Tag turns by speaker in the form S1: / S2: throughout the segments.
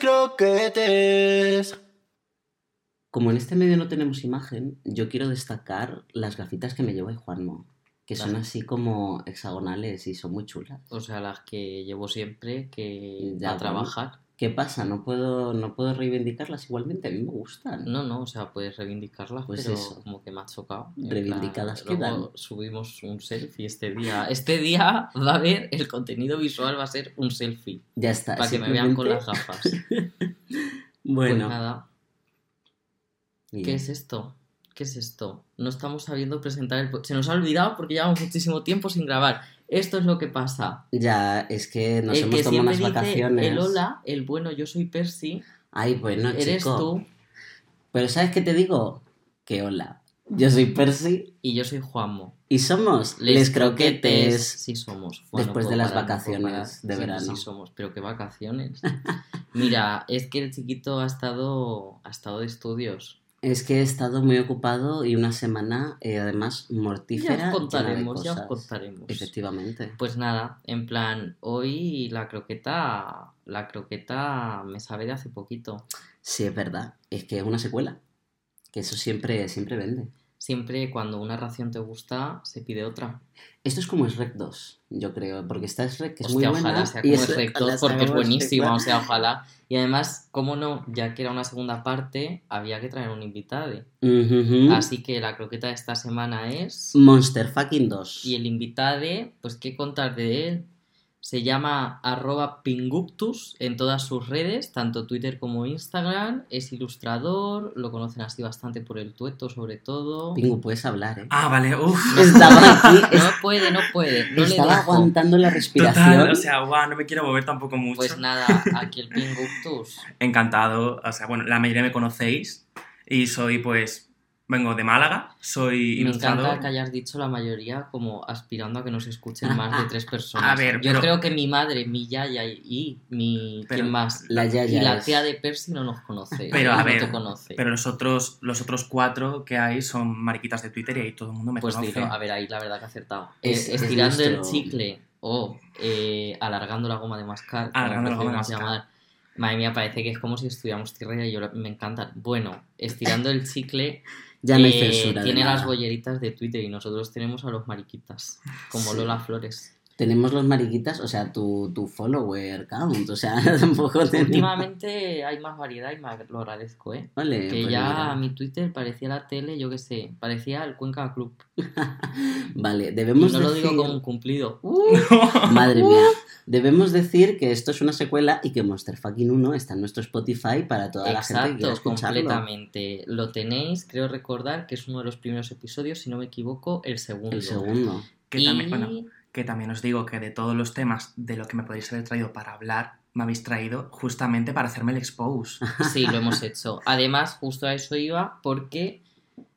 S1: croquetes.
S2: Como en este medio no tenemos imagen, yo quiero destacar las gafitas que me lleva Juanmo, que son así como hexagonales y son muy chulas.
S3: O sea, las que llevo siempre que
S2: Ya,
S3: a trabajar.
S2: ¿Qué pasa? ¿No puedo, ¿No puedo reivindicarlas igualmente? A mí me gustan.
S3: No, no, o sea, puedes reivindicarlas,
S2: Pues
S3: pero
S2: eso.
S3: como que me ha chocado.
S2: Reivindicadas
S3: plan, luego
S2: quedan.
S3: subimos un selfie este día. Este día va a haber, el contenido visual va a ser un selfie.
S2: Ya está.
S3: Para que me vean con las gafas.
S2: Bueno,
S3: Pues nada, ¿qué es esto? ¿Qué es esto? No estamos sabiendo presentar el... po- Se nos ha olvidado porque llevamos muchísimo tiempo sin grabar. Esto es lo que pasa.
S2: Ya, es que nos
S3: el
S2: hemos
S3: que
S2: tomado unas
S3: dice
S2: vacaciones.
S3: el hola, el bueno, yo soy Percy,
S2: Ay, bueno,
S3: eres
S2: chico.
S3: tú
S2: Pero ¿sabes qué te digo? Que hola. Yo soy Percy
S3: y yo soy Juanmo.
S2: y somos Les, Croquetes.
S3: Sí somos.
S2: Después
S3: no
S2: de las
S3: parar,
S2: vacaciones de
S3: Sí,
S2: verano.
S3: Sí somos, pero qué vacaciones. Mira, es que el chiquito ha estado, ha estado de estudios.
S2: Es que he estado muy ocupado y una semana, eh, además,
S3: Ya
S2: mortífera.
S3: os
S2: llena de
S3: contaremos, ya os contaremos.
S2: Efectivamente.
S3: Pues nada, en plan, hoy la croqueta, la croqueta me sabe de hace poquito.
S2: Sí, es verdad. Es que es una secuela. Que eso siempre, siempre vende.
S3: Siempre cuando una ración te gusta, se pide otra.
S2: Esto es como Shrek 2, yo creo, porque está Shrek que es
S3: Hostia,
S2: muy buena.
S3: ojalá sea
S2: y
S3: como
S2: es-
S3: Shrek
S2: ojalá
S3: 2
S2: sea
S3: porque es buenísima,
S2: 2.
S3: o sea, ojalá. Y además, cómo no, ya que era una segunda parte, había que traer un invitado. Así que la croqueta de esta semana es...
S2: Monster fucking 2.
S3: Y el invitado, pues qué contar de él. Se llama arroba pinguctus en todas sus redes, tanto Twitter como Instagram. Es ilustrador, lo conocen así bastante por el tueto sobre todo.
S2: Pingu, puedes hablar, ¿eh?
S4: Ah, vale, uff.
S2: Estaba aquí,
S3: No puede, no puede, no le
S2: estaba aguantando la respiración.
S4: Total, o sea, guau, no me quiero mover tampoco mucho.
S3: Pues nada, aquí el pinguctus.
S4: Encantado, o sea, bueno, la mayoría me conocéis y soy, pues, vengo de Málaga, soy
S3: Me
S4: ilustrador.
S3: encanta que hayas dicho la mayoría como aspirando a que nos escuchen más de tres personas.
S4: A ver,
S3: Yo
S4: pero-
S3: creo que mi madre, mi yaya y- y mi...
S4: Pero-
S3: ¿Quién más?
S2: La
S3: Y
S2: yaya
S3: la
S2: es-
S3: tía de Percy no nos conoce.
S4: Pero, a
S3: no
S4: ver,
S3: te conoce.
S4: Pero los otros, los otros cuatro que hay son mariquitas de Twitter y ahí todo el mundo me
S3: Pues
S4: conoce.
S3: dilo, a ver, ahí la verdad que ha acertado.
S2: Es-
S3: Eh,
S2: es
S3: estirando el chicle o eh, alargando la goma de mascar.
S4: Alargando la goma de mascar.
S3: llamar. Madre mía, parece que es como si estuviéramos tierra y yo me encanta. Bueno, estirando el chicle
S2: Ya no hay censura.
S3: tiene las bolleritas de Twitter y nosotros tenemos a los mariquitas, como. Lola Flores.
S2: Tenemos los mariquitas, o sea, tu, tu follower count, o sea, tampoco tenemos...
S3: Últimamente hay más variedad y me lo agradezco, ¿eh?
S2: Vale,
S3: Que
S2: pues
S3: ya
S2: mira.
S3: mi Twitter parecía la tele, yo qué sé, parecía el Cuenca Club.
S2: Vale,
S3: Y
S2: debemos
S3: no lo
S2: decir...
S3: digo como un cumplido.
S2: Madre mía. Debemos decir que esto es una secuela y que Monster Fucking 1 está en nuestro Spotify para toda la gente que quiera
S3: Exacto,
S2: escucharlo.
S3: completamente. Lo tenéis, creo recordar que es uno de los primeros episodios, si no me equivoco, el segundo.
S2: El segundo.
S4: Que,
S3: Y
S4: también, bueno, que también os digo que de todos los temas de lo que me podéis haber traído para hablar, me habéis traído justamente para hacerme el expose.
S3: sí, lo hemos hecho. Además, justo a eso iba, porque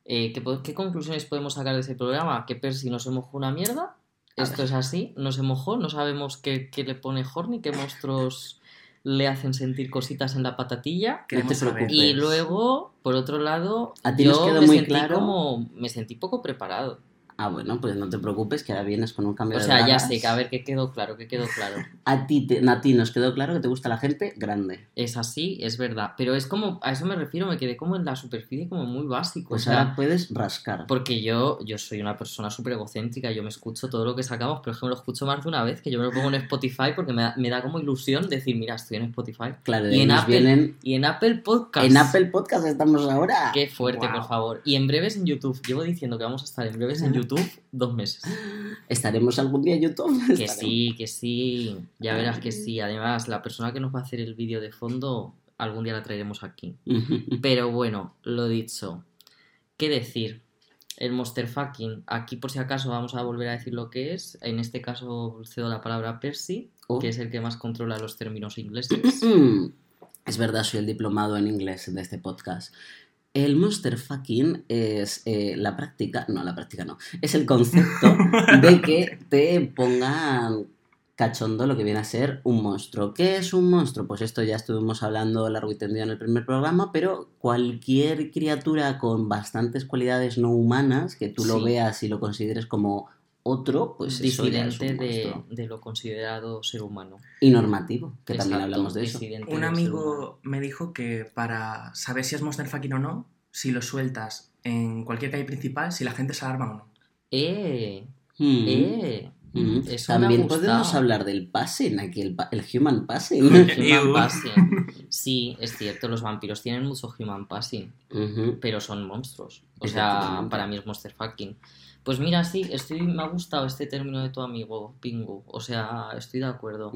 S3: eh, ¿qué, qué conclusiones podemos sacar de ese programa? ¿Que Percy no se mojó una mierda? Esto es así, no se mojó, no sabemos qué, qué le pone Horny, qué monstruos le hacen sentir cositas en la patatilla.
S2: Te preocupes.
S3: Y luego, por otro lado,
S2: A ti
S3: yo
S2: nos quedó
S3: me
S2: muy
S3: sentí
S2: claro-
S3: como. Me sentí poco preparado.
S2: Ah, bueno, pues no te preocupes que ahora vienes con un cambio
S3: O
S2: de
S3: sea, ya sé que a ver qué quedó claro, qué quedó claro.
S2: A ti, te- a ti nos quedó claro que te gusta la gente grande.
S3: Es así, es verdad. Pero es como, a eso me refiero, me quedé como en la superficie, como muy básico.
S2: Pues
S3: o sea,
S2: ahora puedes rascar.
S3: porque yo, yo soy una persona súper egocéntrica, yo me escucho todo lo que sacamos, pero es que me lo escucho más de una vez, que yo me lo pongo en Spotify porque me da, me da como ilusión decir, mira, estoy en Spotify.
S2: Claro,
S3: y en Apple-
S2: vienen...
S3: Y en Apple Podcast.
S2: En Apple Podcast estamos ahora.
S3: Qué fuerte,
S4: Wow.
S3: por favor. Y en breves en YouTube. Llevo diciendo que vamos a estar en breves en YouTube dos meses.
S2: ¿Estaremos algún día en YouTube?
S3: Que
S2: Estaremos.
S3: sí, que sí. Ya verás que sí. Además, la persona que nos va a hacer el vídeo de fondo, algún día la traeremos aquí. Pero bueno, lo dicho. ¿Qué decir? El Monster Fucking. Aquí, por si acaso, vamos a volver a decir lo que es. En este caso, cedo la palabra a Percy,
S2: Oh.
S3: que es el que más controla los términos ingleses.
S2: Es verdad, soy el diplomado en inglés de este podcast. El monster fucking es eh, la práctica, no, la práctica no, es el concepto de que te pongan cachondo lo que viene a ser un monstruo. ¿Qué es un monstruo? Pues esto ya estuvimos hablando largo y tendido en el primer programa, pero cualquier criatura con bastantes cualidades no humanas que tú lo veas y lo consideres como otro, pues eso
S3: disidente
S2: un
S3: de, de lo considerado ser humano.
S2: Y normativo, que también hablamos de eso.
S4: Un amigo me dijo que para saber si es monster fucking o no, si lo sueltas en cualquier calle principal, si la gente se alarma o no.
S3: ¡Eh!
S2: Mm.
S3: ¡Eh!
S2: Mm.
S3: Eso
S2: También podemos hablar del passing, aquí el, pa- el human passing.
S3: Human
S4: Ew.
S3: passing. Sí, es cierto, los vampiros tienen mucho human passing,
S2: Ujú.
S3: pero son monstruos. O sea, para mí es monster fucking. Pues mira, sí, estoy, me ha gustado este término de tu amigo, Pingu. O sea, estoy de acuerdo.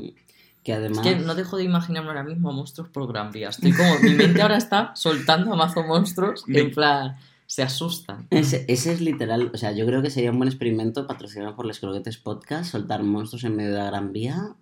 S2: Que además...
S3: Es que no dejo de imaginarme ahora mismo a monstruos por Gran Vía. Estoy como, mi mente ahora está soltando a mazo monstruos, en plan, se asustan.
S2: Ese, ese es literal, o sea, yo creo que sería un buen experimento patrocinado por Les Croquetes Podcast, soltar monstruos en medio de la Gran Vía.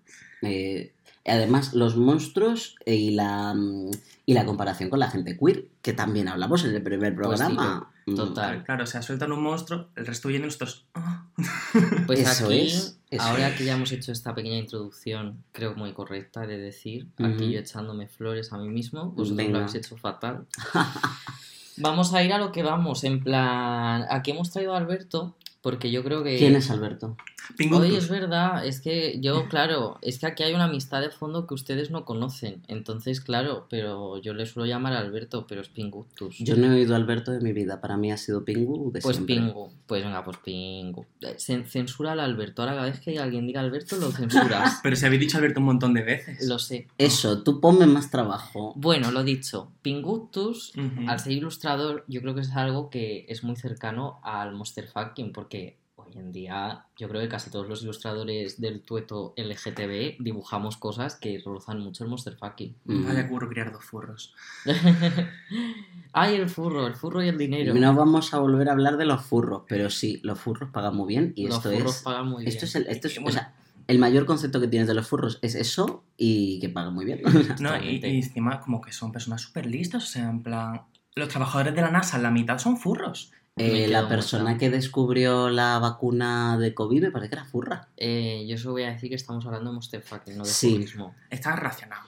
S2: eh, además, los monstruos eh, y la, mm, y la comparación con la gente queer, que también hablamos en el primer
S3: Pues sí,
S2: programa. Mm,
S3: total.
S4: Claro, o sea, sueltan un monstruo, el resto y nosotros... "Ah".
S3: Pues
S2: Eso
S3: aquí,
S2: es, eso
S3: ahora
S2: es.
S3: que ya hemos hecho esta pequeña introducción, creo muy correcta he de decir, aquí yo echándome flores a mí mismo, vosotros
S2: Venga.
S3: lo habéis hecho fatal. vamos a ir a lo que vamos, en plan, aquí hemos traído a Alberto, porque yo creo que...
S2: ¿Quién es Alberto?
S4: Pingutus.
S3: Oye, es verdad, es que yo, claro, es que aquí hay una amistad de fondo que ustedes no conocen, entonces, claro, pero yo le suelo llamar Alberto, pero es Pingutus.
S2: Yo no he oído a Alberto de mi vida, para mí ha sido Pingu de
S3: Pues
S2: siempre.
S3: Pingu, pues venga, pues Pingu. Eh, cen- Censura al Alberto, ahora cada vez que alguien diga Alberto lo censuras.
S4: Pero se habéis dicho Alberto un montón de veces.
S3: Lo sé.
S2: Eso, tú ponme más trabajo.
S3: Bueno, lo dicho, Pingutus,
S4: Ujú.
S3: al ser ilustrador, yo creo que es algo que es muy cercano al monster fucking, porque hoy en día yo creo que casi todos los ilustradores del tueto LGTB dibujamos cosas que rozan mucho el monster fucking.
S2: Mm.
S4: Vaya curro criar dos furros.
S3: Ay, el furro, el furro y el dinero.
S2: No vamos a volver a hablar de los furros, pero sí, los furros pagan muy bien y
S3: los
S2: esto
S3: furros
S2: es...
S3: pagan muy bien.
S2: Esto es el, esto es, o sea, el mayor concepto que tienes de los furros es eso y que pagan muy bien.
S4: No, y, y encima como que son personas súper listas, o sea, en plan... Los trabajadores de la NASA, la mitad son furros.
S2: Eh, la persona que descubrió la vacuna de COVID me parece que era furra.
S3: Eh, yo solo voy a decir que estamos hablando de monster fucking, no de
S2: Sí.
S3: furrismo.
S4: Está relacionado.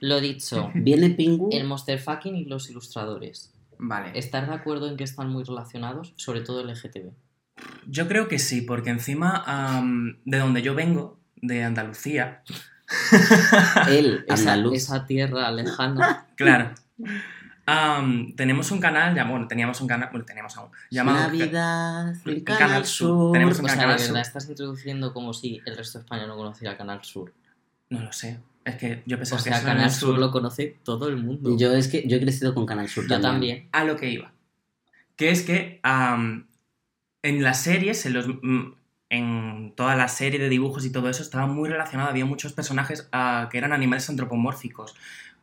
S3: Lo dicho,
S2: Viene Pingu.
S3: el monster fucking y los ilustradores.
S4: Vale.
S3: ¿Estar de acuerdo en que están muy relacionados? Sobre todo el LGTB.
S4: Yo creo que sí, porque encima de donde yo vengo, de Andalucía,
S2: Él,
S3: Esa,
S2: andaluz.
S3: esa tierra lejana.
S4: claro, tenemos un canal, ya, bueno, teníamos un canal, bueno, teníamos aún, llamado...
S2: Navidad en Canal,
S4: Canal
S2: Sur.
S4: Sur. Tenemos un
S3: O sea, de
S4: Canal
S3: verdad
S4: Sur.
S3: estás introduciendo como si el resto de España no conociera Canal Sur.
S4: No lo sé, es que yo
S3: O
S4: pensaba que
S3: sea,
S4: en
S3: Canal
S4: el
S3: Sur lo conoce todo el mundo.
S2: Yo es que yo he crecido con Canal Sur
S3: Yo también.
S4: a lo que iba. Que es que en las series, en, los, mm, en toda la serie de dibujos y todo eso, estaba muy relacionado. Había muchos personajes ah, que eran animales antropomórficos,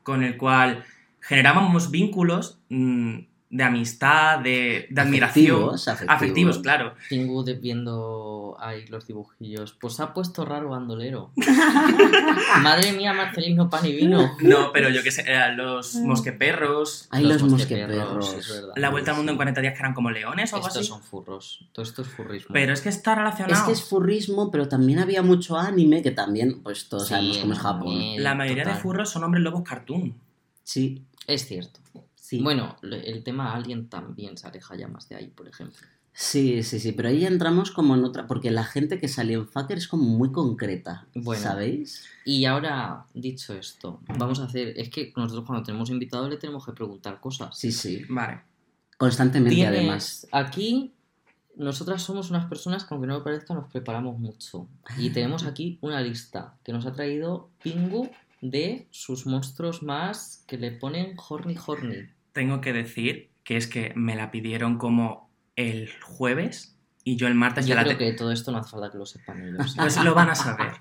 S4: con el cual generábamos vínculos mm, de amistad, de, de admiración.
S2: Afectivos, afectivos.
S4: Afectivos, claro.
S3: De- viendo ahí los dibujillos. Pues ha puesto raro bandolero. Madre mía, Marcelino Pan y Vino.
S4: No, pero yo qué sé, eran los mosqueperros,
S2: Ay, los, mosqueperros.
S3: es verdad.
S4: la vuelta al mundo en 40 días que eran como leones o algo
S3: Estos
S4: así.
S3: son furros. Todo esto es furrismo.
S4: Pero es que está relacionado.
S2: Es que es furrismo, pero también había mucho anime que también, pues todos
S3: Sí,
S2: sabemos cómo es Japón.
S4: La mayoría de furros son hombres lobos cartoon.
S2: Sí,
S3: Es cierto.
S2: sí.
S3: Bueno, el tema Alien también se aleja ya más de ahí, por ejemplo.
S2: Sí, sí, sí, pero ahí ya entramos como en otra, porque la gente que salió en Fucker es como muy concreta,
S3: Bueno.
S2: ¿sabéis?
S3: Y ahora, dicho esto, vamos a hacer. Es que nosotros cuando tenemos invitados le tenemos que preguntar cosas.
S2: Sí, sí,
S4: Vale.
S2: constantemente
S3: Tienes-
S2: además.
S3: Aquí, nosotras somos unas personas que, aunque no lo parezca, nos preparamos mucho. Y tenemos aquí una lista que nos ha traído Pingu de sus monstruos más que le ponen horny horny.
S4: Tengo que decir que es que me la pidieron como el jueves y yo el martes
S3: Yo
S4: ya la
S3: creo que todo esto no hace falta que lo sepan ellos.
S4: Pues lo van a saber.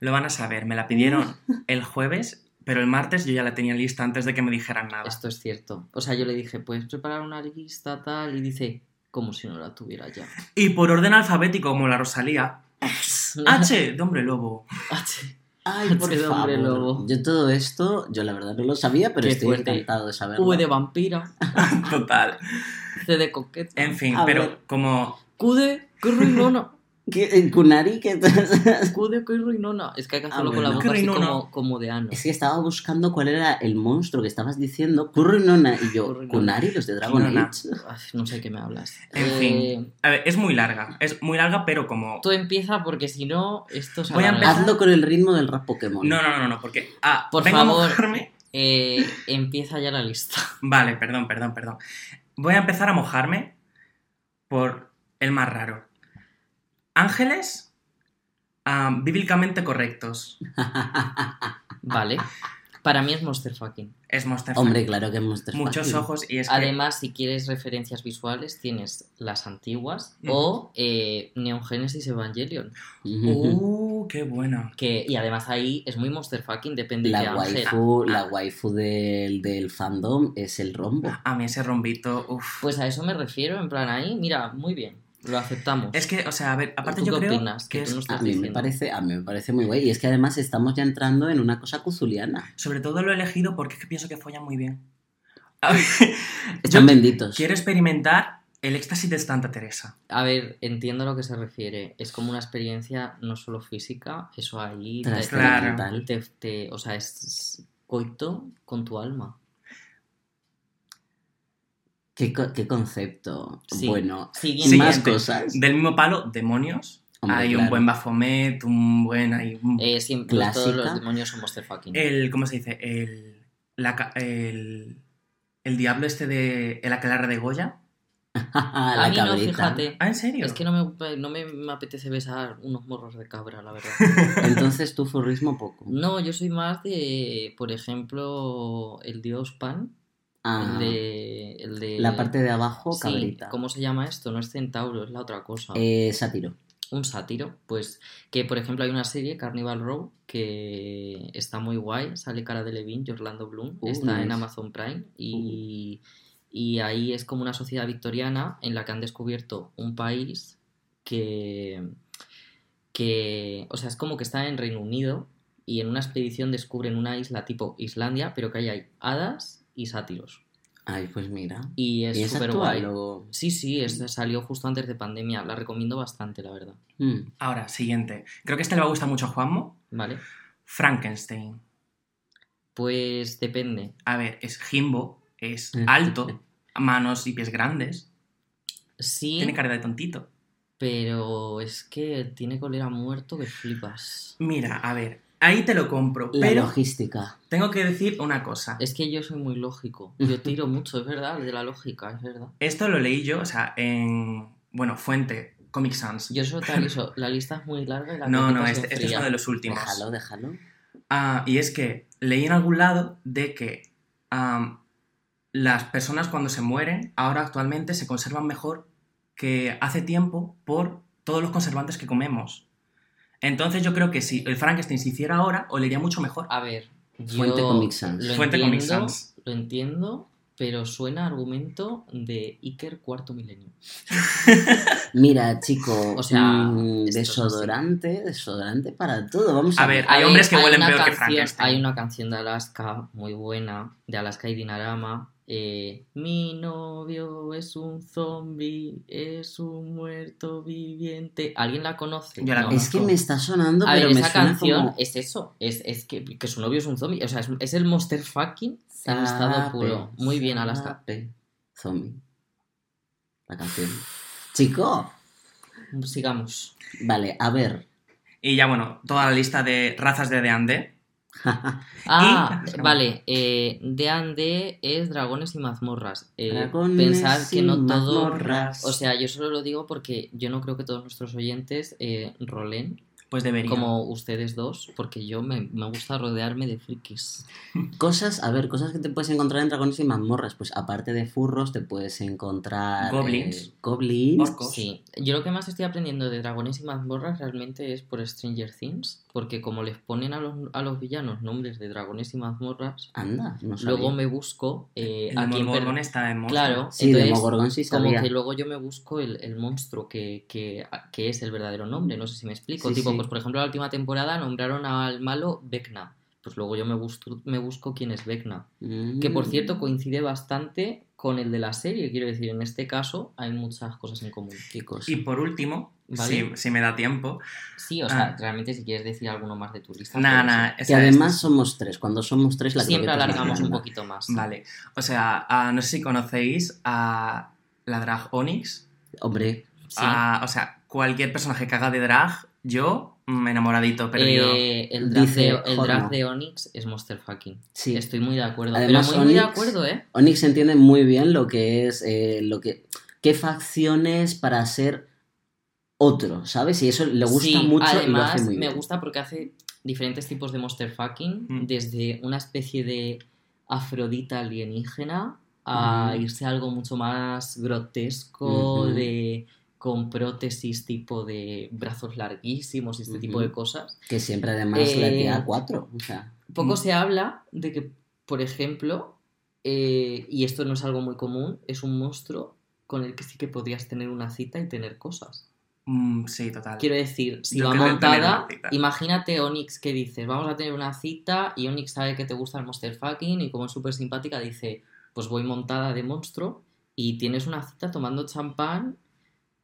S4: Lo van a saber. Me la pidieron el jueves, pero el martes yo ya la tenía lista antes de que me dijeran nada.
S3: Esto es cierto. O sea, yo le dije, ¿puedes preparar una lista tal? Y dice, como si no la tuviera ya.
S4: Y por orden alfabético, como la Rosalía. H, de hombre lobo.
S3: H.
S2: Ay, por
S3: de hombre lobo.
S2: Yo todo esto, yo la verdad no lo sabía, pero
S3: Qué
S2: estoy
S3: fuerte.
S2: encantado de saberlo.
S3: V de vampira.
S4: Total.
S3: C de coqueta.
S4: En fin,
S2: A
S4: pero
S2: ver.
S4: como
S3: Q de qué ruinona.
S2: ¿Qué, Kunari, ¿qué
S3: Kude Ruinona. Es que hay que hacerlo
S2: Ah,
S3: con la boca así como, como de ano.
S2: Es que estaba buscando cuál era el monstruo que estabas diciendo. Kurrinona. Y yo. Kunari, los de Dragon. Age.
S3: No sé qué me hablas.
S4: En
S3: Eh,
S4: fin. A ver, es muy larga. Es muy larga, pero como.
S3: Tú empieza porque si no, esto se
S4: Voy a
S3: alarga.
S4: empezar-
S2: Hazlo con el ritmo del rap Pokémon.
S4: No, no, no, no, porque. Ah,
S3: Por favor. Eh, empieza ya la lista.
S4: Vale, perdón, perdón, perdón. Voy a empezar a mojarme por el más raro. Ángeles bíblicamente correctos.
S3: Vale. Para mí es Monster Fucking.
S4: Es Monster
S2: Hombre,
S4: Fucking.
S2: claro que es Monster
S4: Muchos
S2: Fucking.
S4: ojos y es que...
S3: Además, si quieres referencias visuales, tienes las antiguas o eh, Neon Genesis Evangelion.
S4: ¡Uh, qué buena!
S3: Que, y además ahí es muy Monster Fucking, depende de
S2: La waifu, la
S4: Ah.
S2: waifu del, del fandom es el rombo.
S4: A mí ese rombito, uff.
S3: Pues a eso me refiero, en plan ahí, mira, muy bien, lo aceptamos.
S4: Es que, o sea, a ver, aparte
S3: ¿Tú
S4: yo
S3: qué
S4: creo
S3: opinas?
S4: que
S3: Que tú
S4: es
S3: no
S2: A mí, me parece, a mí me parece muy guay. Y es que además estamos ya entrando en una cosa cuzuliana.
S4: Sobre todo lo he elegido porque es que pienso que follan muy bien. A ver,
S2: Están
S4: yo
S2: benditos.
S4: quiero experimentar el éxtasis de Santa Teresa.
S3: A ver, entiendo a lo que se refiere. Es como una experiencia no solo física, eso ahí te,
S2: Trascendental.
S3: te- te- o sea, es coito con tu alma.
S2: ¿Qué, co- qué concepto.
S3: Sí.
S2: Bueno,
S3: Siguiente.
S2: más cosas.
S4: Del mismo palo, demonios.
S2: Hombre,
S4: hay un buen Baphomet, un buen... Hay un-
S3: Eh, siempre
S2: Clásica.
S3: todos los demonios son Monster Fucking.
S4: el... ¿Cómo se dice? El... La, el, el diablo este de... El aquelarre de Goya.
S2: la
S3: a mí no,
S2: cabrita.
S3: fíjate.
S4: Ah, ¿en serio?
S3: Es que no me, no me, me apetece besar unos morros de cabra, la verdad.
S2: Entonces tu furrismo poco.
S3: No, yo soy más de, por ejemplo, el dios Pan.
S2: Ah,
S3: El de, el de...
S2: La parte de abajo,
S3: Sí,
S2: cabrita.
S3: ¿Cómo se llama esto? No es centauro, es la otra cosa.
S2: Eh, sátiro.
S3: Un sátiro. Pues que, por ejemplo, hay una serie, Carnival Row, que está muy guay. Sale Cara de Levine y Orlando Bloom.
S2: Uh,
S3: está en. Amazon Prime. Y, y ahí es como una sociedad victoriana en la que han descubierto un país que, que... O sea, es como que está en Reino Unido y en una expedición descubren una isla tipo Islandia, pero que ahí hay hadas y sátiros.
S2: Ay, pues mira.
S3: Y
S2: ¿Y
S3: es
S2: actual
S3: guay.
S2: o...?
S3: Sí, sí, es- salió justo antes de pandemia. La recomiendo bastante, la verdad.
S2: Mm.
S4: Ahora, siguiente. Creo que este le va a gustar mucho a Juanmo.
S3: ¿Vale?
S4: Frankenstein.
S3: Pues depende.
S4: A ver, es Jimbo, es alto, manos y pies grandes.
S3: Sí,
S4: Tiene cara de tontito.
S3: pero es que tiene colera muerto que flipas.
S4: Mira, a ver, ahí te lo compro,
S2: La
S4: pero
S2: logística.
S4: tengo que decir una cosa.
S3: Es que yo soy muy lógico. Yo tiro mucho, es verdad, de la lógica, es verdad.
S4: Esto lo leí yo, o sea, en. Bueno, fuente, Comic Sans.
S3: Yo solo te aviso, la lista es muy larga y la
S4: No, no, este, este es uno de los últimos.
S2: Déjalo, déjalo.
S4: Ah, y es que leí en algún lado de que las personas cuando se mueren, ahora actualmente se conservan mejor que hace tiempo por todos los conservantes que comemos. Entonces yo creo que si el Frankenstein se hiciera ahora, olería mucho mejor.
S3: A ver, yo
S2: Fuente Comic Sans.
S3: lo
S4: Fuente Comic
S3: entiendo,
S4: Sans.
S3: lo entiendo, pero suena a argumento de Iker cuarto milenio.
S2: Mira, chico,
S3: O sea,
S2: mm, desodorante, desodorante para todo. Vamos a,
S4: A ver, Hay hombres que huelen
S3: una
S4: peor que Frankenstein.
S3: Hay una canción de Alaska muy buena, de Alaska y Dinarama. Eh, Mi novio es un zombie, es un muerto viviente. ¿Alguien la conoce?
S4: Yo la
S3: No.
S2: Es que me está sonando,
S3: A
S2: pero
S3: ver,
S2: me
S3: esa
S2: suena
S3: canción
S2: como...
S3: es eso, es, es que, que su novio es un zombie, o sea, es, es el monster fucking en estado puro. Muy bien, Alaska.
S2: Zombie. La canción. Chico,
S3: Sigamos.
S2: vale, a ver.
S4: Y ya bueno, toda la lista de razas de D&D.
S3: Ah,
S4: Y-
S3: vale. Eh, D&D es dragones y mazmorras. Eh,
S2: Dragones
S3: pensad que
S2: y
S3: no todo...
S2: mazmorras.
S3: O sea, yo solo lo digo porque yo no creo que todos nuestros oyentes eh, rolen
S4: Pues debería.
S3: como ustedes dos, porque yo me, me gusta rodearme de frikis.
S2: Cosas, a ver, cosas que te puedes encontrar en dragones y mazmorras. Pues aparte de furros, te puedes encontrar.
S4: Goblins.
S2: eh, goblins.
S4: Orcos.
S3: Sí, yo lo que más estoy aprendiendo de dragones y mazmorras realmente es por Stranger Things, porque como les ponen a los, a los villanos nombres de dragones y mazmorras,
S2: Anda, no sabía.
S3: luego me busco eh,
S4: El
S3: a quién per-
S4: está en monstruo.
S3: Claro,
S2: Sí,
S3: entonces,
S2: sí
S3: como que luego yo me busco el, el monstruo que, que, que es el verdadero nombre, no sé si me explico.
S2: Sí,
S3: tipo,
S2: sí.
S3: pues por ejemplo, la última temporada nombraron al malo Vecna. Pues luego yo me busco, me busco quién es Vecna. Que por
S2: Mm.
S3: cierto coincide bastante con el de la serie, quiero decir, en este caso hay muchas cosas en común.
S2: Cosa.
S4: Y por último,
S3: ¿vale?
S4: Sí, si me da tiempo.
S3: Sí, o sea,
S4: Ah.
S3: realmente si quieres decir alguno más de tu lista.
S4: Nada.
S2: Que además somos tres. Cuando somos tres, la
S3: Siempre alargamos un poquito más.
S4: Vale. O sea, ah, no sé si conocéis a la drag Onyx.
S2: Hombre,
S3: Sí.
S4: Ah, o sea, cualquier personaje que haga de drag, yo, enamoradito, perdido.
S3: Eh, el drag,
S2: Dice
S3: de, el drag de Onyx es Monster Fucking.
S2: sí.
S3: Estoy muy de acuerdo.
S2: Además,
S3: pero muy, muy de acuerdo, ¿eh?
S2: Onyx entiende muy bien lo que es, eh, lo que, qué facciones para ser otro, ¿sabes? Y eso le gusta
S3: Sí,
S2: mucho y lo
S3: además
S2: hace muy
S3: me
S2: bien.
S3: gusta porque hace diferentes tipos de monster fucking,
S4: Mm.
S3: desde una especie de afrodita alienígena a
S2: Ujú.
S3: irse a algo mucho más grotesco, de con prótesis tipo de brazos larguísimos y este tipo de cosas.
S2: Que siempre además la
S3: Eh,
S2: tía a cuatro. O sea,
S3: Poco
S4: Mm.
S3: se habla de que, por ejemplo, eh, y esto no es algo muy común, es un monstruo con el que sí que podrías tener una cita y tener cosas.
S4: Mm, sí, total.
S3: Quiero decir, si
S4: Yo
S3: va montada, imagínate Onyx que dices, vamos a tener una cita y Onyx sabe que te gusta el monster fucking y como es súper simpática dice, pues voy montada de monstruo y tienes una cita tomando champán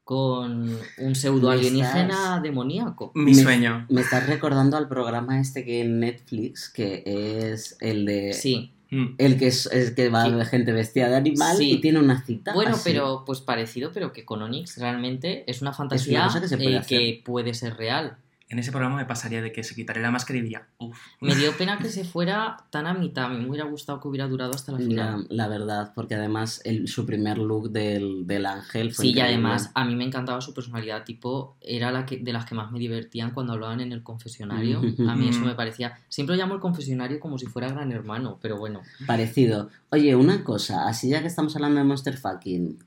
S3: con un pseudo alienígena
S2: estás-
S3: demoníaco.
S4: Mi
S2: Me-
S4: sueño.
S2: me estás recordando al programa este que en Netflix, que es el de...
S3: Sí,
S4: Mm.
S2: El que es el que va
S3: Sí.
S2: de gente vestida de animal
S3: Sí.
S2: y tiene una cita.
S3: bueno,
S2: así.
S3: pero pues parecido, pero que con Onyx realmente es una fantasía
S2: cosa que se puede
S3: eh, que puede ser real.
S4: En ese programa me pasaría de que se quitaría la máscara y diría, uff.
S3: Me dio pena que se fuera tan a mitad, me hubiera gustado que hubiera durado hasta la final.
S2: La, la verdad, porque además el- su primer look del, del ángel fue
S3: Sí, y además a mí me encantaba su personalidad, tipo, era la que, de las que más me divertían cuando hablaban en el confesionario. A mí eso me parecía... Siempre llamo el confesionario como si fuera gran hermano, pero bueno.
S2: Parecido. Oye, una cosa, así ya que estamos hablando de Monster Fucking,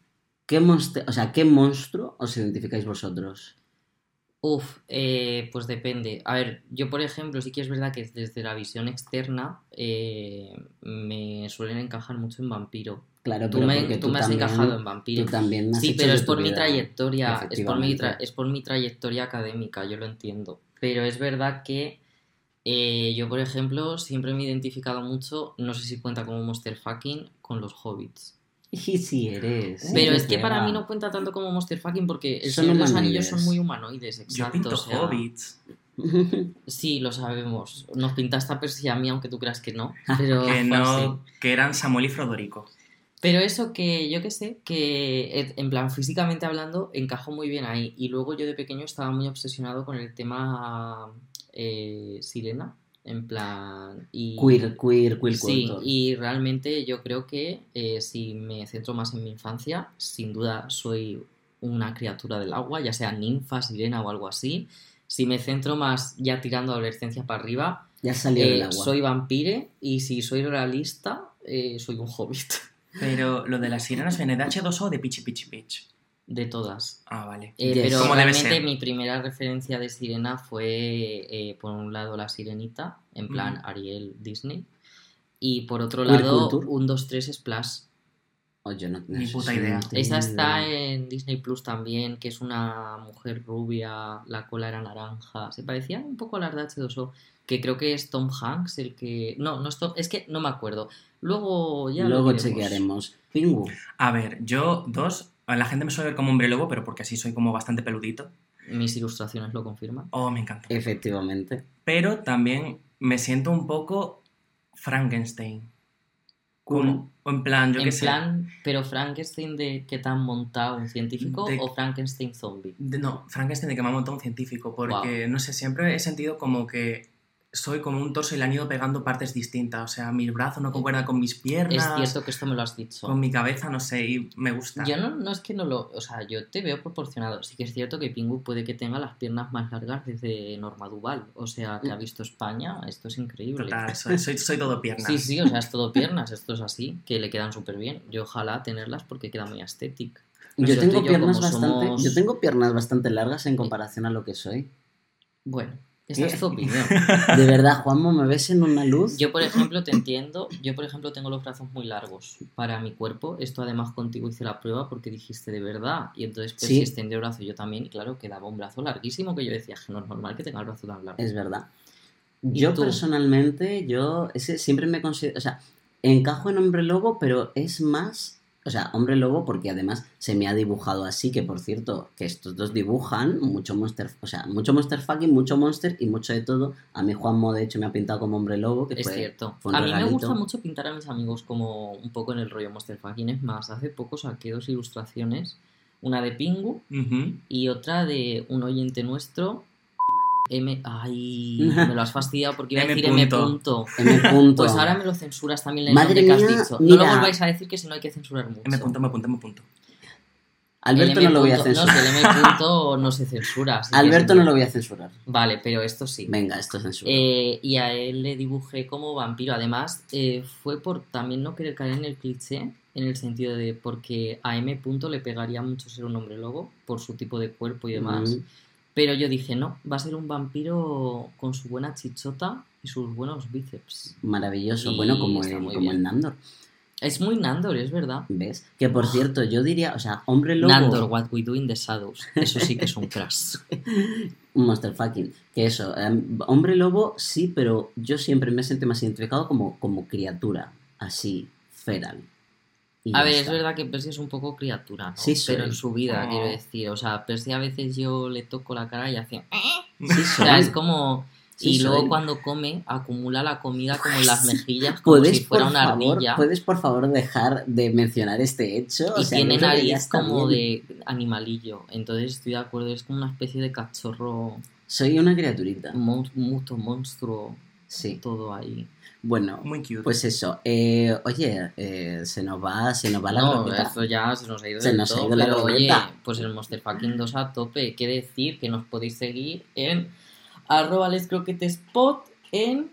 S2: ¿qué, monste- o sea, ¿qué monstruo os identificáis vosotros?
S3: Uf, eh, pues depende. A ver, yo por ejemplo, sí que es verdad que desde la visión externa eh, me suelen encajar mucho en vampiro.
S2: Claro,
S3: Tú
S2: pero
S3: me,
S2: porque
S3: tú me has
S2: también-
S3: encajado en vampiro.
S2: Tú también has
S3: Sí, pero es por mi trayectoria, es por mi, tra- es por mi trayectoria académica, yo lo entiendo. Pero es verdad que eh, yo, por ejemplo, siempre me he identificado mucho, no sé si cuenta como monster fucking, con los hobbits.
S2: Y si eres.
S3: Pero
S2: sí,
S3: es que para mí no cuenta tanto como monster fucking porque el
S2: Son
S3: los. Anillos son muy humanoides,
S4: Yo
S3: exacto.
S4: pinto
S3: o sea,
S4: hobbits.
S3: Sí, lo sabemos. Nos pintaste a Percy y a mí, aunque tú creas que no. Pero,
S4: Que no, que eran Samuel y Frodorico.
S3: pero eso que yo que sé, que eh, en plan físicamente hablando encajo muy bien ahí. Y luego yo de pequeño estaba muy obsesionado con el tema eh, sirena. En plan. Y,
S2: Queer, queer, queer
S3: Sí,
S2: culture.
S3: y realmente yo creo que eh, si me centro más en mi infancia, sin duda soy una criatura del agua, ya sea ninfa, sirena o algo así. Si me centro más ya tirando adolescencia para arriba,
S2: Ya salió
S3: eh,
S2: del agua.
S3: soy vampire y si soy realista, eh, soy un hobbit.
S4: Pero lo de las sirenas viene de H2O o de Pichi Pichi Pitch.
S3: De todas.
S4: Ah, vale.
S3: Eh,
S2: Yes.
S3: Pero realmente mi primera referencia de sirena fue, eh, por un lado, la sirenita, en plan
S4: Mm.
S3: Ariel Disney. Y por otro lado, un 2, 3 Splash.
S2: Oh, yo no- no
S4: Ni puta
S2: si
S4: idea.
S3: Esa
S2: ni
S3: está
S2: idea.
S3: en Disney Plus también, que es una mujer rubia, la cola era naranja. Se parecía un poco a las de H2O, que creo que es Tom Hanks el que. No, no es Tom- es que no me acuerdo. Luego ya. lo
S2: Luego chequearemos. Pingu.
S4: A ver, yo dos. La gente me suele ver como hombre lobo, pero porque así soy como bastante peludito.
S3: Mis ilustraciones lo confirman.
S4: Oh, me encanta.
S2: Efectivamente.
S4: Pero también me siento un poco Frankenstein. Como, en plan, yo
S3: en
S4: qué sé.
S3: plan, pero Frankenstein de que te han montado un científico
S4: De-
S3: o Frankenstein zombie.
S4: de- no, Frankenstein de que me ha montado un científico. Porque, no sé, siempre he sentido como que soy como un torso y le han ido pegando partes distintas. O sea, mis brazos no concuerdan con mis piernas.
S3: Es cierto que esto me lo has dicho.
S4: Con mi cabeza, no sé, y me gusta.
S3: Yo no, no es que no lo. O sea, yo te veo proporcionado. Sí que es cierto que Pingu puede que tenga las piernas más largas desde Norma Duval. O sea, que ha visto España. Esto es increíble.
S4: Total, soy, soy, soy todo piernas.
S3: Sí, sí, o sea, es todo piernas. Esto es así. Que le quedan súper bien. Yo ojalá tenerlas porque queda muy estético.
S2: Yo
S3: Pero
S2: tengo,
S3: yo,
S2: piernas bastante,
S3: somos-
S2: yo tengo piernas bastante largas en comparación a lo que soy.
S3: Bueno, esa es tu opinión.
S2: De verdad, Juanmo, ¿me ves en una luz?
S3: Yo, por ejemplo, te entiendo. Yo, por ejemplo, tengo los brazos muy largos para mi cuerpo. Esto, además, contigo hice la prueba porque dijiste de verdad. Y entonces, pues,
S2: Sí.
S3: si extendió el brazo yo también. Y claro, quedaba un brazo larguísimo que yo decía que no es normal que tenga el brazo tan largo.
S2: Es verdad.
S3: ¿Y
S2: Yo
S3: tú?
S2: personalmente, yo ese siempre me considero, o sea, encajo en hombre lobo, pero es más, O sea, hombre lobo, porque además se me ha dibujado así, que por cierto, que estos dos dibujan mucho monster, o sea, mucho monster fucking, mucho monster y mucho de todo. A mí Juanmo, de hecho, me ha pintado como hombre lobo, que
S3: Es
S2: fue,
S3: cierto.
S2: fue un
S3: A mí me
S2: regalito.
S3: gusta mucho pintar a mis amigos como un poco en el rollo Monster Fucking. Es más, hace poco saqué dos ilustraciones. Una de Pingu y otra de un oyente nuestro. M. Ay, me lo has fastidiado porque iba a decir M.
S4: punto.
S2: M. punto.
S3: Pues ahora me lo censuras también el
S2: Madre
S3: nombre que has
S2: mía,
S3: dicho. No lo volváis a decir que si no hay que censurar mucho.
S4: M punto, M punto, M punto.
S2: Alberto no lo voy a censurar.
S3: No, el M punto no se censura.
S2: Alberto no lo voy a censurar.
S3: Vale, pero esto sí.
S2: Venga, esto es censura.
S3: Eh, y a él le dibujé como vampiro. Además, eh, fue por también no querer caer en el cliché, en el sentido de porque a M. Punto le pegaría mucho ser un hombre lobo por su tipo de cuerpo y demás.
S2: Mm.
S3: Pero yo dije, no, va a ser un vampiro con su buena chichota y sus buenos bíceps.
S2: Maravilloso.
S3: Y
S2: bueno, como, el, como el Nandor.
S3: Es muy Nandor, es verdad.
S2: ¿Ves? Que por cierto, yo diría, o sea, hombre lobo.
S3: Nandor, What We Do in the Shadows. Eso sí que es un crash.
S2: Un monster fucking. Que eso, em, hombre lobo sí, pero yo siempre me siento más identificado como, como criatura, así, feral. Y
S3: A ver, es verdad que Percy es un poco criatura, ¿no?
S2: Sí, soy.
S3: Pero en su vida,
S4: Oh.
S3: quiero decir. O sea, Percy a veces yo le toco la cara y hace...
S2: Sí,
S3: O sea, es como...
S2: Sí,
S3: y luego
S2: soy.
S3: cuando come, acumula la comida como en las mejillas, como
S2: ¿Puedes,
S3: si fuera
S2: por
S3: una
S2: favor,
S3: ardilla.
S2: ¿Puedes, por favor, dejar de mencionar este hecho? O
S3: Y
S2: sea,
S3: tiene nariz como
S2: bien.
S3: de animalillo. Entonces estoy de acuerdo, es como una especie de cachorro,
S2: Soy una criaturita.
S3: mon- mucho monstruo,
S2: Sí.
S3: todo ahí.
S2: Bueno,
S4: Muy cute.
S2: pues eso. Eh, oye, eh, se nos va, se nos va la
S3: no, eso ya se nos ha ido
S2: Se
S3: del
S2: nos ha
S3: todo,
S2: ido la
S3: pero oye, pues el Monster Fucking 2 a tope. Qué decir que nos podéis seguir en arroba lescroquetespot en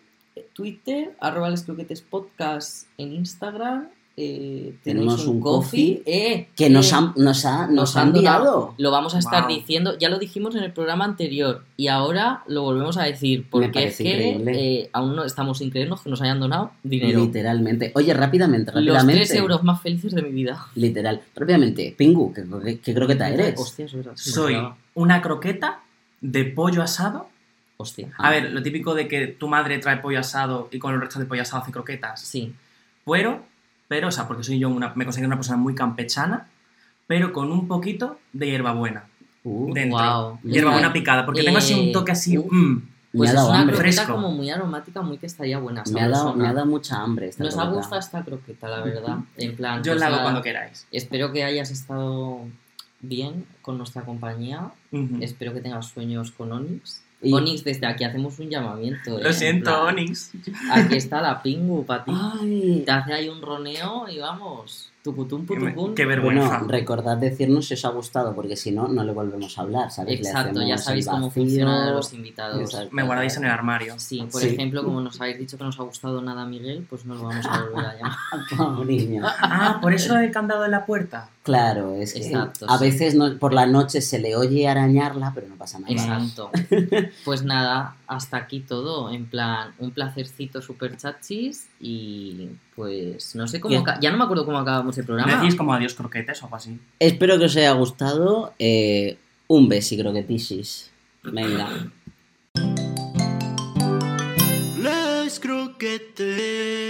S3: Twitter, arroba lescroquetespodcast en Instagram. Eh,
S2: Tenemos
S3: tenéis
S2: un coffee
S3: eh,
S2: Que nos
S3: eh,
S2: ha, nos ha, nos ha
S3: han donado.
S2: enviado.
S3: Lo vamos a estar
S4: Wow.
S3: diciendo, ya lo dijimos en el programa anterior y ahora lo volvemos a decir porque es que eh, aún no estamos sin creernos que nos hayan donado dinero.
S2: Literalmente. Oye, rápidamente,
S3: Los
S2: rápidamente.
S3: 3 euros más felices de mi vida.
S2: Literal. Rápidamente. Pingu, ¿qué, qué, qué croqueta eres?
S3: Hostia, es verdad. se me
S4: Soy una croqueta de pollo asado.
S3: Hostia.
S2: Ah.
S4: A ver, lo típico de que tu madre trae pollo asado y con el resto de pollo asado hace croquetas.
S3: Sí.
S4: Pero, pero, o sea, porque soy yo una, me considero una persona muy campechana, pero con un poquito de hierbabuena
S2: Uh,
S4: dentro.
S3: Wow.
S4: Hierbabuena picada, porque tengo así un
S3: eh,
S4: toque así.
S3: uf.
S4: mm.
S2: me
S3: Pues
S2: ha
S3: es
S2: dado
S3: una
S2: hambre.
S3: croqueta como muy aromática, muy que estaría buena.
S2: Me ha, dado, me ha dado mucha hambre esta
S3: Nos ha gustado esta croqueta, la verdad. En plan,
S4: Yo
S3: pues
S4: la hago cuando queráis.
S3: Espero que hayas estado bien con nuestra compañía. Espero que tengas sueños con Onyx.
S2: Y-
S3: Onyx, desde aquí hacemos un llamamiento. ¿eh?
S4: Lo
S3: En
S4: siento,
S3: plan,
S4: Onyx.
S3: Aquí está la Pingu para ti.
S2: Ay.
S3: Te hace ahí un roneo y vamos. Tucutum, putucum.
S4: Qué vergüenza.
S2: Bueno, recordad decirnos si os ha gustado, porque si no, no le volvemos a hablar,
S3: Exacto, ya sabéis cómo funcionan los invitados.
S2: Exacto.
S4: Me guardáis en el armario.
S3: Sí, por
S2: Sí.
S3: ejemplo, como nos habéis dicho que nos ha gustado nada Miguel, pues no lo vamos a volver a llamar.
S2: Pobre niño.
S4: Ah, por eso el candado en la puerta.
S2: Claro, es que
S3: Exacto,
S2: a
S3: sí.
S2: veces no- por la noche se le oye arañarla, pero no pasa nada.
S3: Exacto. Pues nada, hasta aquí todo. En plan, un placercito super chachis y pues no sé cómo... Ya no me acuerdo cómo acabamos el
S4: ¿Me
S3: programa.
S4: decís como adiós croquetes o algo así?
S2: Espero que os haya gustado. eh, un besi, croquetisis. Venga.
S1: Les croquetes.